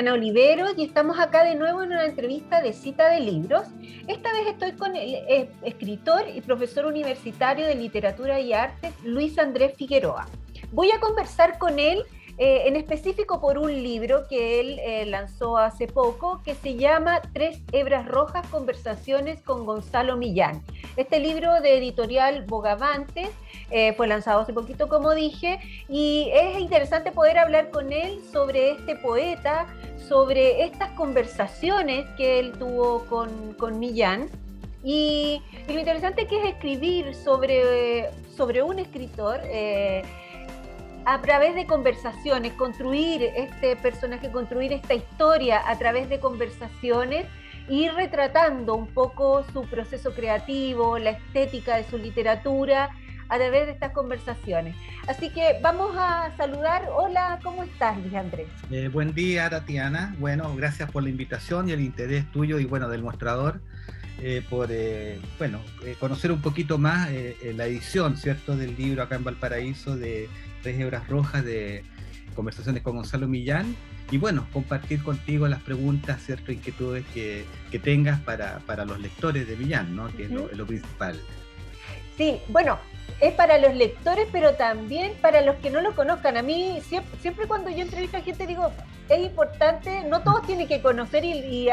Tatiana Oliveros y estamos acá de nuevo en una entrevista de cita de libros. Esta vez estoy con el eh, escritor y profesor universitario de literatura y artes, Luis Andrés Figueroa. Voy a conversar con él eh, en específico por un libro que él eh, lanzó hace poco que se llama Tres Hebras Rojas, Conversaciones con Gonzalo Millán. Este libro de editorial Bogavantes eh, fue lanzado hace poquito, como dije, y es interesante poder hablar con él sobre este poeta, sobre estas conversaciones que él tuvo con, con Millán. Y, lo interesante que es escribir sobre, sobre un escritor a través de conversaciones, construir este personaje, construir esta historia a través de conversaciones, ir retratando un poco su proceso creativo, la estética de su literatura a través de estas conversaciones. Así que vamos a saludar. Hola, ¿cómo estás, Luis Andrés? Eh, buen día, Tatiana. Bueno, gracias por la invitación y el interés tuyo y bueno, del mostrador. Eh, por eh, bueno, conocer un poquito más la edición, ¿cierto?, del libro acá en Valparaíso de tres hebras rojas de conversaciones con Gonzalo Millán y bueno, compartir contigo las preguntas, cierto, inquietudes que, que tengas para, para, los lectores de Millán, ¿no? Que es lo, principal. Sí, bueno, es para los lectores, pero también para los que no lo conozcan. A mí, siempre, cuando yo entrevisto a gente, digo, es importante, no todos tienen que conocer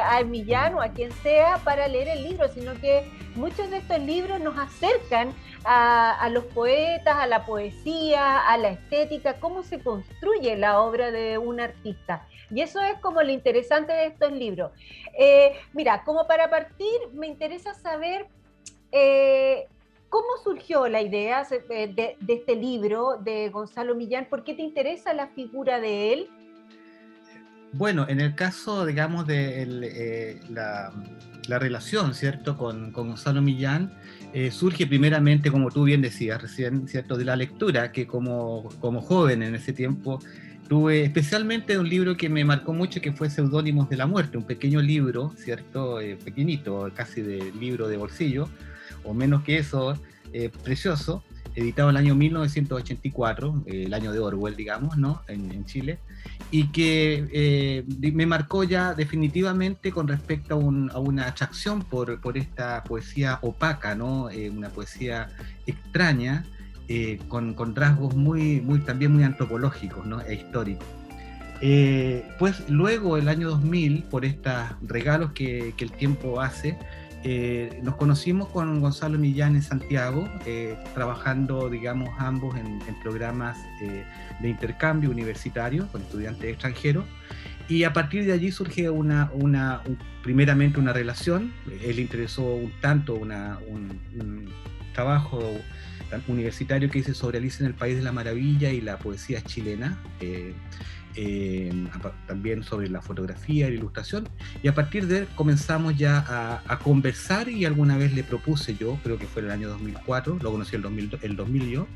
a Millán o a quien sea para leer el libro, sino que muchos de estos libros nos acercan a, los poetas, a la poesía, a la estética, cómo se construye la obra de un artista. Y eso es como lo interesante de estos libros. Eh, mira, como para partir, me interesa saber eh, cómo surgió la idea eh, de, este libro de Gonzalo Millán, por qué te interesa la figura de él. Bueno, en el caso, digamos, de la, relación, ¿cierto?, con, con Gonzalo Millán, eh, surge primeramente, como tú bien decías recién, ¿cierto? de la lectura, que como, como joven en ese tiempo tuve especialmente un libro que me marcó mucho, que fue Seudónimos de la Muerte, un pequeño libro, ¿cierto? Eh, pequeñito, casi de libro de bolsillo, o menos que eso, eh, precioso, editado el año 1984, el año de Orwell, digamos, ¿no? En, Chile, y que eh, me marcó ya definitivamente con respecto a, una atracción por, esta poesía opaca, ¿no? Eh, una poesía extraña, eh, con, con, rasgos muy, también muy antropológicos ¿no? e históricos. pues luego, el año 2000, por estos regalos que el tiempo hace, eh, nos conocimos con Gonzalo Millán en Santiago, eh, trabajando, digamos, ambos en, programas eh, de intercambio universitario con estudiantes extranjeros. Y a partir de allí surge una, una primeramente una relación. Él interesó un tanto un, un, trabajo universitario que hice sobre Alicia en el País de la Maravilla y la poesía chilena. También sobre la fotografía y la ilustración, y a partir de él comenzamos ya a, conversar y alguna vez le propuse yo, creo que fue el año 2004, lo conocí el 2000, el 2000 yo,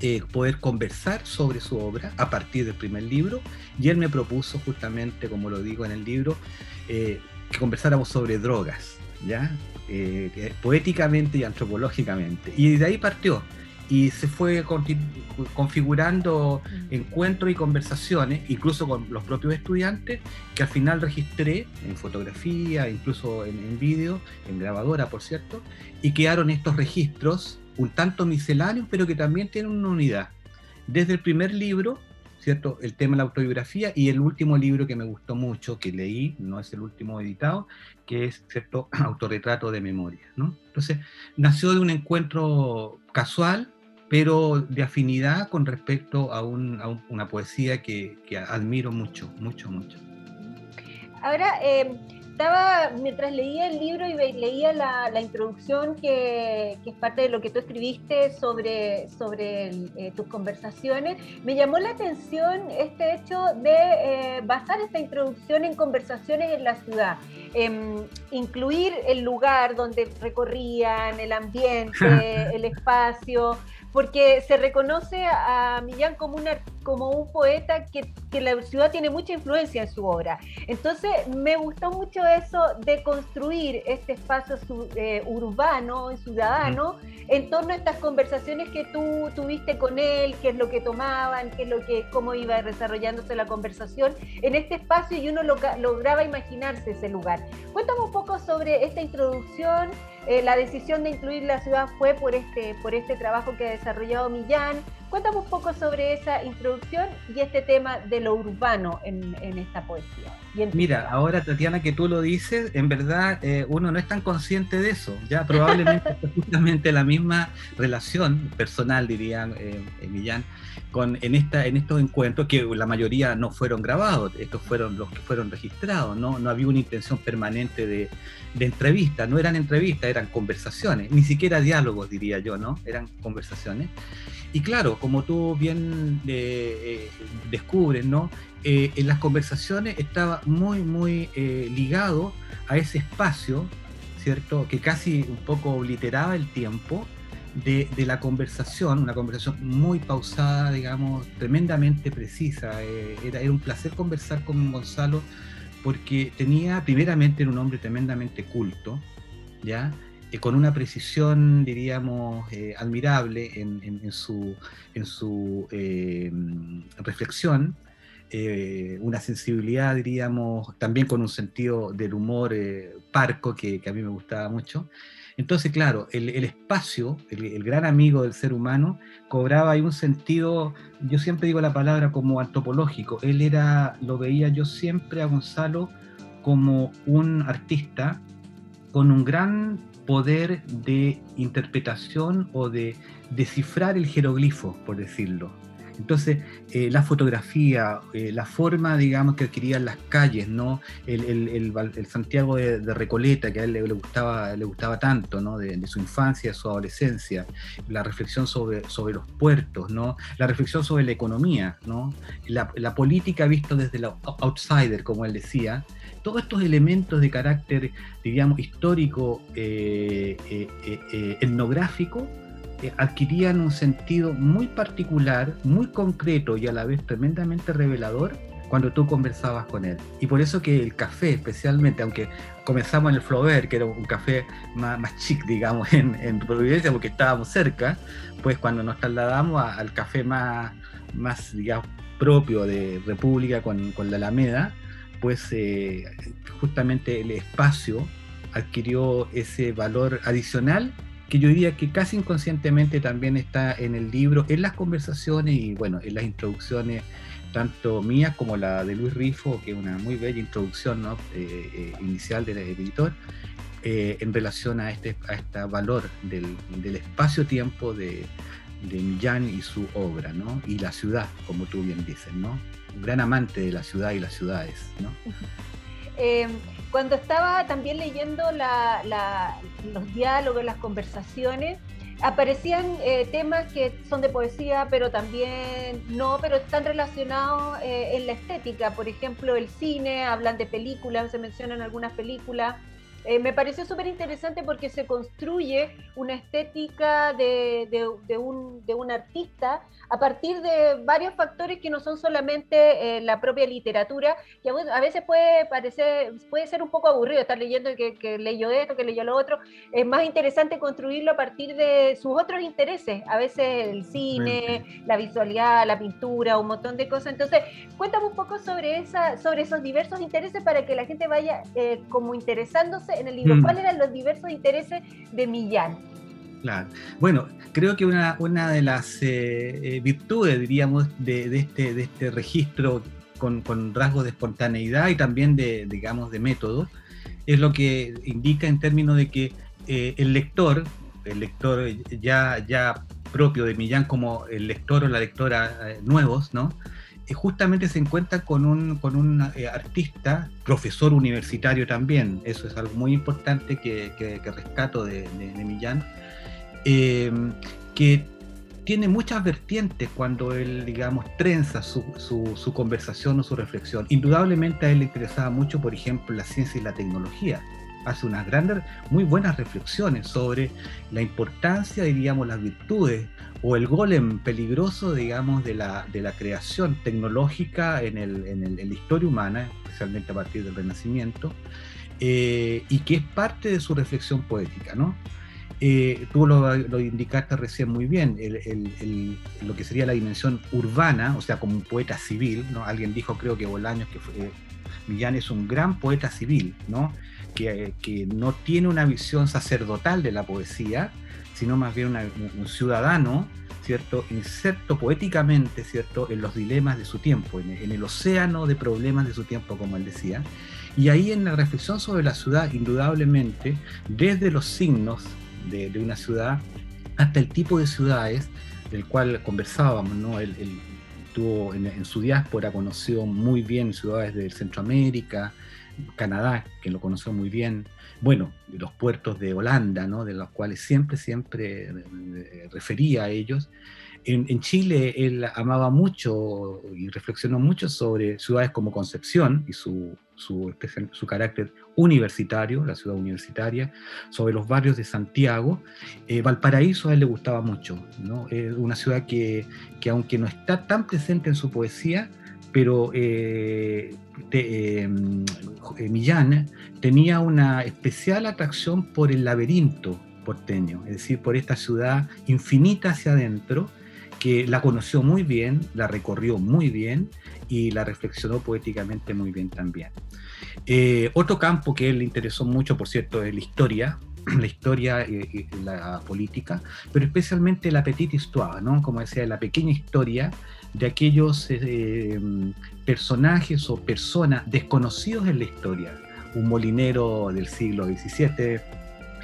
eh, poder conversar sobre su obra a partir del primer libro, y él me propuso justamente, como lo digo en el libro, eh, que conversáramos sobre drogas, ¿ya? poéticamente y antropológicamente. Y de ahí partió y se fue configurando mm. encuentros y conversaciones, incluso con los propios estudiantes, que al final registré en fotografía, incluso en, vídeo, en grabadora, por cierto, y quedaron estos registros un tanto misceláneos, pero que también tienen una unidad. Desde el primer libro, ¿cierto? El tema de la autobiografía y el último libro que me gustó mucho, que leí, no es el último editado, que es, ¿cierto? Autorretrato de memoria, ¿no? Entonces, nació de un encuentro casual, pero de afinidad con respecto a, una poesía que, admiro mucho, mucho, mucho. Ahora, eh, estaba, mientras leía el libro y leía la, introducción que, es parte de lo que tú escribiste sobre, sobre eh, tus conversaciones, me llamó la atención este hecho de eh, basar esta introducción en conversaciones en la ciudad, em, incluir el lugar donde recorrían, el ambiente, el espacio porque se reconoce a Millán como un como un poeta que, que, la ciudad tiene mucha influencia en su obra. Entonces me gustó mucho eso de construir este espacio eh, urbano y ciudadano en torno a estas conversaciones que tú tuviste con él, qué es lo que tomaban, qué es lo que, cómo iba desarrollándose la conversación en este espacio y uno lograba imaginarse ese lugar. Cuéntame un poco sobre esta introducción. Eh, la decisión de incluir la ciudad fue por este, por este trabajo que ha desarrollado Millán. Cuéntame un poco sobre esa introducción y este tema de lo urbano en, esta poesía. Mira, ahora Tatiana que tú lo dices, en verdad eh, uno no es tan consciente de eso. Ya probablemente justamente la misma relación personal, diría eh, Millán, con, en, esta, en estos encuentros, que la mayoría no fueron grabados, estos fueron los que fueron registrados, no, no había una intención permanente de, de entrevista, no eran entrevistas, eran conversaciones, ni siquiera diálogos diría yo, ¿no? Eran conversaciones. Y claro, como tú bien eh, eh, descubres, ¿no? Eh, en las conversaciones estaba muy, muy ligado a ese espacio, ¿cierto? Que casi un poco obliteraba el tiempo de, la conversación, una conversación muy pausada, digamos, tremendamente precisa. era, era un placer conversar con Gonzalo porque tenía, primeramente, un hombre tremendamente culto, ¿ya? Eh, con una precisión, diríamos, eh, admirable en, su, en su eh, reflexión, una sensibilidad, diríamos, también con un sentido del humor parco que, que, a mí me gustaba mucho. Entonces, claro, el, espacio, el, gran amigo del ser humano, cobraba ahí un sentido, yo siempre digo la palabra como antropológico. Él era, lo veía yo siempre a Gonzalo como un artista con un gran poder de interpretación o de descifrar el jeroglifo, por decirlo. Entonces, eh, la fotografía, eh, la forma, digamos, que adquirían las calles, ¿no? El, Santiago de, Recoleta, que a él le, gustaba, le gustaba tanto, ¿no? De, su infancia, de su adolescencia, la reflexión sobre, sobre los puertos, ¿no? La reflexión sobre la economía, ¿no? La, la política visto desde el outsider, como él decía, todos estos elementos de carácter, diríamos, histórico, eh, eh, eh, etnográfico, adquirían un sentido muy particular, muy concreto y a la vez tremendamente revelador cuando tú conversabas con él. Y por eso que el café, especialmente, aunque comenzamos en el Flaubert, que era un café más, más chic, digamos, en, en, Providencia, porque estábamos cerca, pues cuando nos trasladamos al café más, más, digamos, propio de República con, con la Alameda, pues justamente el espacio adquirió ese valor adicional que yo diría que casi inconscientemente también está en el libro, en las conversaciones y bueno, en las introducciones tanto mías como la de Luis Rifo, que es una muy bella introducción ¿no? Eh, eh, inicial del editor, en relación a este, a este valor del, del espacio-tiempo de, de Millán y su obra, ¿no? Y la ciudad, como tú bien dices, ¿no? Un gran amante de la ciudad y las ciudades, ¿no? Eh, cuando estaba también leyendo los diálogos, las conversaciones, aparecían eh, temas que son de poesía, pero también no, pero están relacionados eh, en la estética. Por ejemplo, el cine, hablan de películas, se mencionan algunas películas. Eh, me pareció súper interesante porque se construye una estética de, de, un, de, un, artista a partir de varios factores que no son solamente eh, la propia literatura, que a veces puede parecer, puede ser un poco aburrido estar leyendo que, que leyó esto, que leyó lo otro. Es más interesante construirlo a partir de sus otros intereses, a veces el cine, la visualidad, la pintura, un montón de cosas. Entonces, cuéntame un poco sobre, esa, sobre esos diversos intereses para que la gente vaya eh, como interesándose en el libro? Mm. ¿Cuáles eran los diversos intereses de Millán? Claro. Bueno, creo que una, una de las eh, eh, virtudes, diríamos, de, este, de este registro con, con, rasgos de espontaneidad y también de, digamos, de método, es lo que indica en términos de que eh, el lector, el lector ya, ya propio de Millán como el lector o la lectora nuevos, ¿no? Justamente se encuentra con un, con un eh, artista, profesor universitario también, eso es algo muy importante que, que, rescato de, Millán, em, que tiene muchas vertientes cuando él, digamos, trenza su, su, su, conversación o su reflexión. Indudablemente a él le interesaba mucho, por ejemplo, la ciencia y la tecnología. Hace unas grandes, muy buenas reflexiones sobre la importancia, diríamos, las virtudes o el golem peligroso, digamos, de la, de la creación tecnológica en, el, en, la historia humana, especialmente a partir del Renacimiento, eh, y que es parte de su reflexión poética, ¿no? Eh, tú lo, indicaste recién muy bien, lo que sería la dimensión urbana, o sea, como un poeta civil, ¿no? Alguien dijo, creo que Bolaños, que fue, Millán es un gran poeta civil, ¿no? Que, no tiene una visión sacerdotal de la poesía, sino más bien un ciudadano, ¿cierto? Inserto poéticamente, ¿cierto? En los dilemas de su tiempo, en, en el océano de problemas de su tiempo, como él decía. Y ahí en la reflexión sobre la ciudad, indudablemente, desde los signos de, una ciudad hasta el tipo de ciudades del cual conversábamos, ¿no? Él, tuvo en, su diáspora, conoció muy bien ciudades de Centroamérica, Canadá, que lo conoció muy bien, bueno, los puertos de Holanda, ¿no? de los cuales siempre, siempre eh, refería a ellos, en, Chile él amaba mucho y reflexionó mucho sobre ciudades como Concepción y su, su, su, carácter universitario, la ciudad universitaria, sobre los barrios de Santiago. Eh, Valparaíso a él le gustaba mucho, ¿no? es una ciudad que, que, aunque no está tan presente en su poesía, pero eh, eh, Millán tenía una especial atracción por el laberinto porteño, es decir, por esta ciudad infinita hacia adentro, que la conoció muy bien, la recorrió muy bien y la reflexionó poéticamente muy bien también. Eh, otro campo que él le interesó mucho, por cierto, es la historia, la historia y, la política, pero especialmente la petite histoire, ¿no? como decía, la pequeña historia de aquellos eh, personajes o personas desconocidos en la historia. Un molinero del siglo XVII,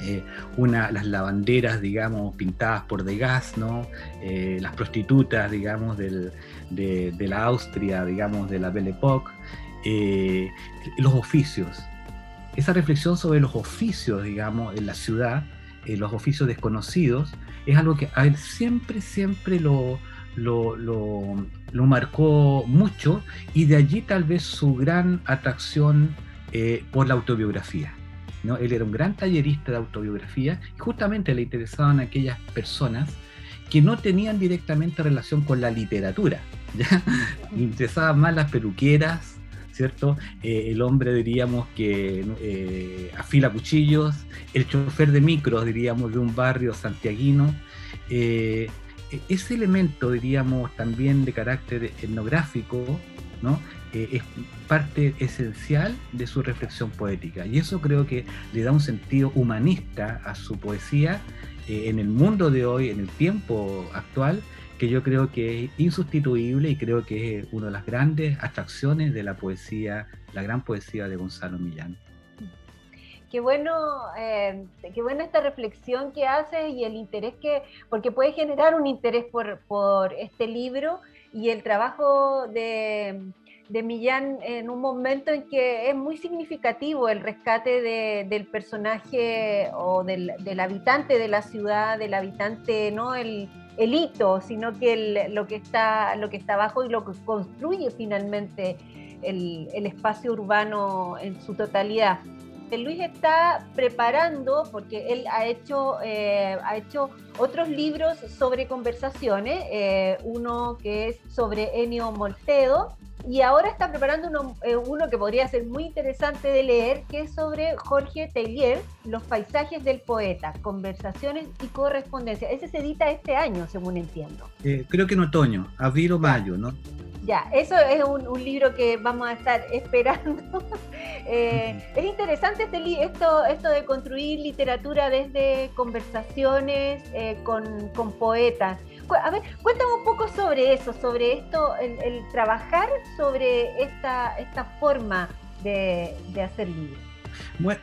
eh, una, las lavanderas, digamos, pintadas por Degas, ¿no? Eh, las prostitutas, digamos, de, la Austria, digamos, de la Belle Époque, eh, los oficios. Esa reflexión sobre los oficios, digamos, en la ciudad, los oficios desconocidos, es algo que a él siempre, siempre lo, lo, lo, marcó mucho y de allí tal vez su gran atracción por la autobiografía. ¿no? Él era un gran tallerista de autobiografía y justamente le interesaban aquellas personas que no tenían directamente relación con la literatura. ¿ya? Le interesaban más las peluqueras, ¿cierto? Eh, el hombre, diríamos, que eh, afila cuchillos, el chofer de micros, diríamos, de un barrio santiaguino. Eh, ese elemento, diríamos, también de carácter etnográfico, ¿no? Es parte esencial de su reflexión poética. Y eso creo que le da un sentido humanista a su poesía en el mundo de hoy, en el tiempo actual, que yo creo que es insustituible y creo que es una de las grandes atracciones de la poesía, la gran poesía de Gonzalo Millán. Qué bueno, eh, qué buena esta reflexión que haces y el interés que, porque puede generar un interés por, por este libro y el trabajo de, de Millán en un momento en que es muy significativo el rescate del personaje o del, habitante de la ciudad, del habitante, no el, el hito, sino que lo, que está, lo que está abajo y lo que construye finalmente el, espacio urbano en su totalidad. Luis está preparando, porque él ha hecho, eh, ha hecho otros libros sobre conversaciones, eh, uno que es sobre Ennio Moltedo, y ahora está preparando uno, eh, uno, que podría ser muy interesante de leer, que es sobre Jorge Tellier, Los paisajes del poeta, conversaciones y correspondencia. Ese se edita este año, según entiendo. Eh, creo que en otoño, abril o mayo, ¿no? Ya, eso es un, libro que vamos a estar esperando. Eh, es interesante este esto, esto de construir literatura desde conversaciones con, con poetas a ver, cuéntame un poco sobre eso, sobre esto, el, trabajar sobre esta, esta forma de, hacer libros.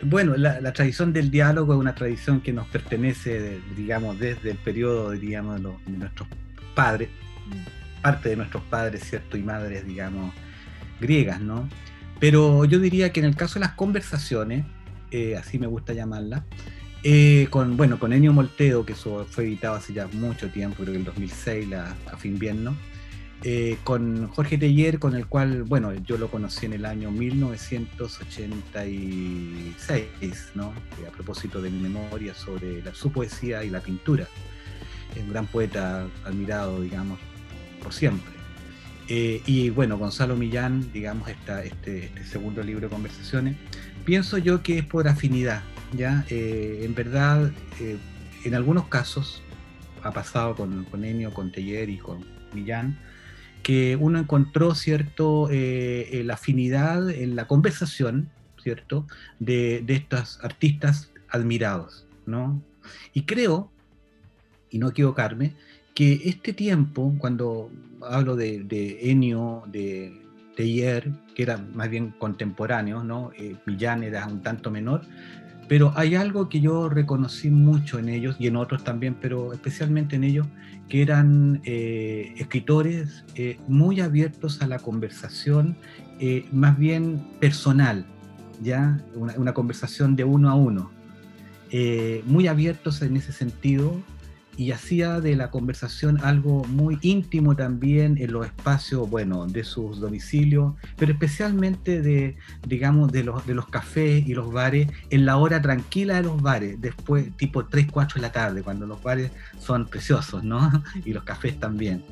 Bueno, la, tradición del diálogo es una tradición que nos pertenece, digamos, desde el periodo, diríamos, de, nuestros padres, mm. parte de nuestros padres, ¿cierto? Y madres, digamos, griegas, ¿no? Pero yo diría que en el caso de las conversaciones, eh, así me gusta llamarlas, eh, con, bueno, con Ennio Molteo, que eso fue editado hace ya mucho tiempo, creo que el 2006, la, a fin invierno. eh, con Jorge Teller, con el cual, bueno, yo lo conocí en el año 1986, ¿no? a propósito de mi memoria sobre la, su poesía y la pintura. Un gran poeta admirado, digamos, por siempre. Eh, y bueno, Gonzalo Millán, digamos, esta, este, este, segundo libro de conversaciones, pienso yo que es por afinidad, ¿ya? Eh, en verdad, en algunos casos, ha pasado con, con Enio, con Teller y con Millán, que uno encontró, ¿cierto?, eh, la afinidad en la conversación, ¿cierto?, de, de estos artistas admirados, ¿no? Y creo, y no equivocarme, que este tiempo, cuando hablo de, de Ennio, de Teyer, que eran más bien contemporáneos, ¿no? Eh, Millán era un tanto menor, pero hay algo que yo reconocí mucho en ellos y en otros también, pero especialmente en ellos, que eran eh, escritores eh, muy abiertos a la conversación, eh, más bien personal, ¿ya? Una, conversación de uno a uno, muy abiertos en ese sentido y hacía de la conversación algo muy íntimo también en los espacios, bueno, de sus domicilios, pero especialmente de, digamos, de los, de los cafés y los bares, en la hora tranquila de los bares, después tipo 3, 4 de la tarde, cuando los bares son preciosos, ¿no? Y los cafés también.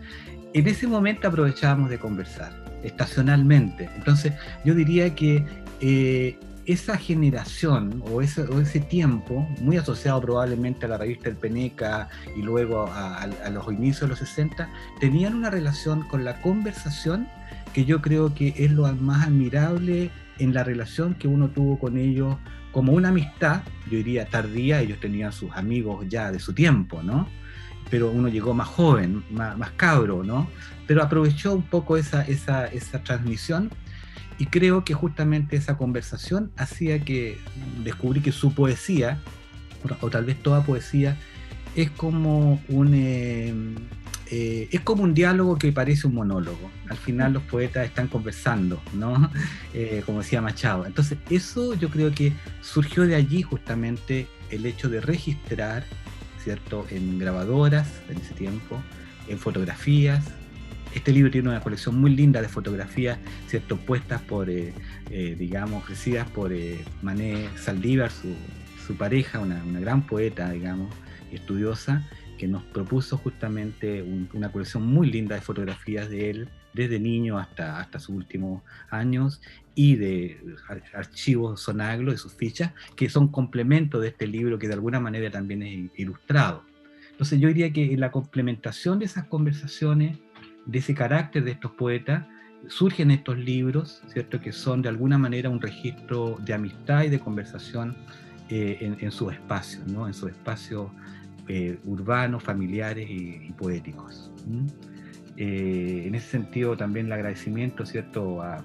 En ese momento aprovechábamos de conversar, estacionalmente. Entonces, yo diría que... Eh, esa generación o ese, ese, tiempo, muy asociado probablemente a la revista El Peneca y luego a, los inicios de los 60, tenían una relación con la conversación que yo creo que es lo más admirable en la relación que uno tuvo con ellos como una amistad, yo diría tardía, ellos tenían sus amigos ya de su tiempo, ¿no? Pero uno llegó más joven, más, más cabro, ¿no? Pero aprovechó un poco esa, esa, esa transmisión y creo que justamente esa conversación hacía que descubrí que su poesía, o tal vez toda poesía, es como un, eh, eh, es como un diálogo que parece un monólogo. Al final los poetas están conversando, ¿no? Eh, como decía Machado. Entonces, eso yo creo que surgió de allí justamente el hecho de registrar, ¿cierto? En grabadoras en ese tiempo, en fotografías, este libro tiene una colección muy linda de fotografías, ¿cierto? Puestas por, eh, eh, digamos, ofrecidas por eh, Mané Saldívar, su, pareja, una, gran poeta, digamos, estudiosa, que nos propuso justamente una colección muy linda de fotografías de él, desde niño hasta, hasta sus últimos años, y de archivos sonaglo, de sus fichas, que son complementos de este libro que de alguna manera también es ilustrado. Entonces yo diría que la complementación de esas conversaciones de ese carácter de estos poetas, surgen estos libros, ¿cierto? Que son de alguna manera un registro de amistad y de conversación eh, en, en sus espacios, ¿no? En sus espacios eh, urbanos, familiares y, poéticos. Eh, en ese sentido también el agradecimiento, ¿cierto? A,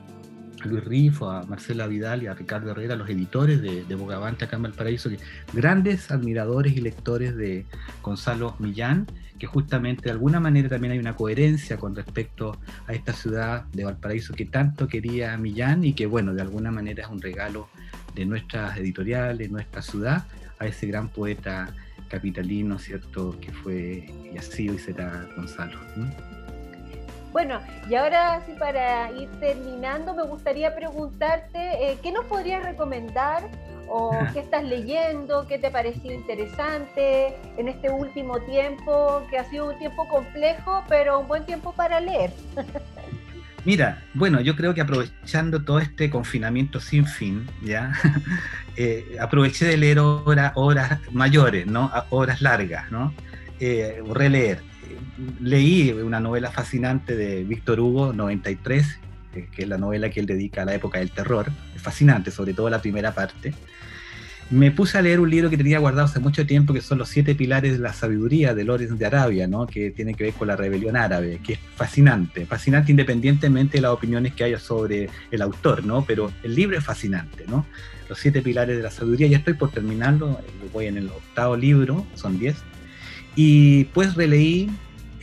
Luis Rifo, a Marcela Vidal y a Ricardo Herrera, los editores de, de Bogavante acá en Valparaíso, que, grandes admiradores y lectores de Gonzalo Millán, que justamente de alguna manera también hay una coherencia con respecto a esta ciudad de Valparaíso que tanto quería Millán y que bueno, de alguna manera es un regalo de nuestras editoriales, nuestra ciudad, a ese gran poeta capitalino, ¿cierto?, que fue y ha sido y será Gonzalo. Bueno, y ahora sí para ir terminando, me gustaría preguntarte, eh, ¿qué nos podrías recomendar o qué estás leyendo, qué te pareció interesante en este último tiempo, que ha sido un tiempo complejo, pero un buen tiempo para leer? Mira, bueno, yo creo que aprovechando todo este confinamiento sin fin, ¿ya? Eh, aproveché de leer horas mayores, ¿no? Horas largas, ¿no? Eh, releer leí una novela fascinante de Víctor Hugo, 93, que es la novela que él dedica a la época del terror. Es fascinante, sobre todo la primera parte. Me puse a leer un libro que tenía guardado hace mucho tiempo, que son Los siete pilares de la sabiduría de Lorenz de Arabia, ¿no? que tiene que ver con la rebelión árabe, que es fascinante, fascinante independientemente de las opiniones que haya sobre el autor, ¿no? pero el libro es fascinante. ¿no? Los siete pilares de la sabiduría, ya estoy por terminarlo, voy en el octavo libro, son diez, y pues releí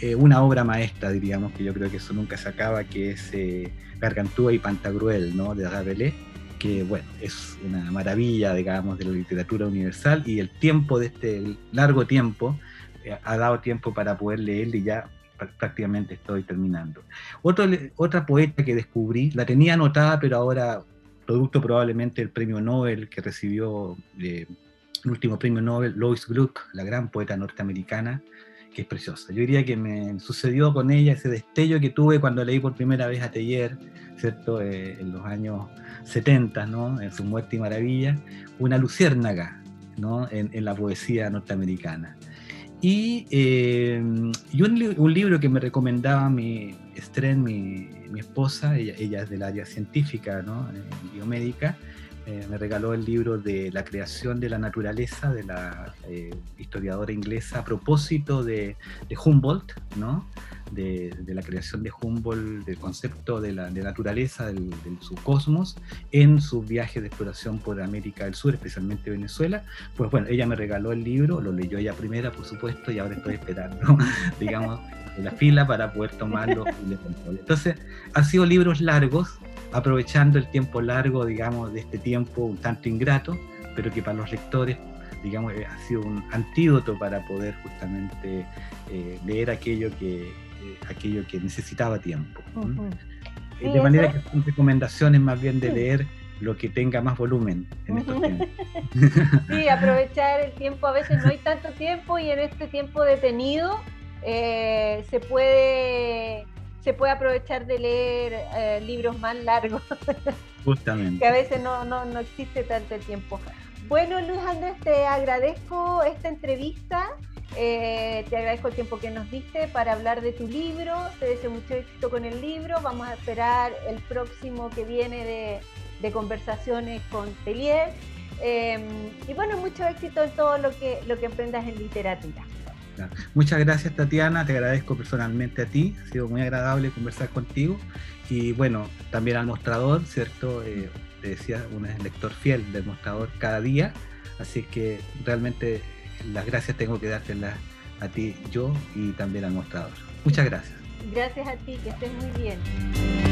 eh, una obra maestra, diríamos, que yo creo que eso nunca se acaba, que es eh, Gargantúa y Pantagruel, ¿no? de Rabelais, que bueno, es una maravilla, digamos, de la literatura universal y el tiempo de este largo tiempo eh, ha dado tiempo para poder leerle y ya prácticamente estoy terminando. Otro, otra poeta que descubrí, la tenía anotada, pero ahora, producto probablemente del premio Nobel que recibió eh, el último premio Nobel, Lois Gluck, la gran poeta norteamericana, que es preciosa. Yo diría que me sucedió con ella ese destello que tuve cuando leí por primera vez a Teller, ¿cierto? Eh, en los años 70, ¿no? En su muerte y maravilla, una luciérnaga, ¿no? En, la poesía norteamericana. Y, eh, un, libro que me recomendaba mi Estren, mi, mi esposa, ella, ella, es del área científica, ¿no? biomédica, eh, me regaló el libro de la creación de la naturaleza de la eh, historiadora inglesa a propósito de, Humboldt, ¿no? De, la creación de Humboldt, del concepto de la de naturaleza, del, del subcosmos, en sus viajes de exploración por América del Sur, especialmente Venezuela. Pues bueno, ella me regaló el libro, lo leyó ella primera, por supuesto, y ahora estoy esperando, digamos, la fila para poder tomarlo Entonces, han sido libros largos, aprovechando el tiempo largo, digamos, de este tiempo un tanto ingrato, pero que para los lectores, digamos, eh, ha sido un antídoto para poder justamente eh, leer aquello que, eh, aquello que necesitaba tiempo. de manera que son recomendaciones más bien de leer lo que tenga más volumen en estos tiempos. sí, aprovechar el tiempo, a veces no hay tanto tiempo y en este tiempo detenido se puede se puede aprovechar de leer eh, libros más largos. Justamente. que a veces no, no, no existe tanto el tiempo. Bueno, Luis Andrés, te agradezco esta entrevista. Eh, te agradezco el tiempo que nos diste para hablar de tu libro. Te deseo mucho éxito con el libro. Vamos a esperar el próximo que viene de, de conversaciones con Telier. Eh, y bueno, mucho éxito en todo lo que, lo que emprendas en literatura. Muchas gracias Tatiana, te agradezco personalmente a ti, ha sido muy agradable conversar contigo y bueno, también al mostrador, ¿cierto? Eh, te decía, un lector fiel del mostrador cada día, así que realmente las gracias tengo que dártelas a ti, yo y también al mostrador. Muchas gracias. Gracias a ti, que estés muy bien.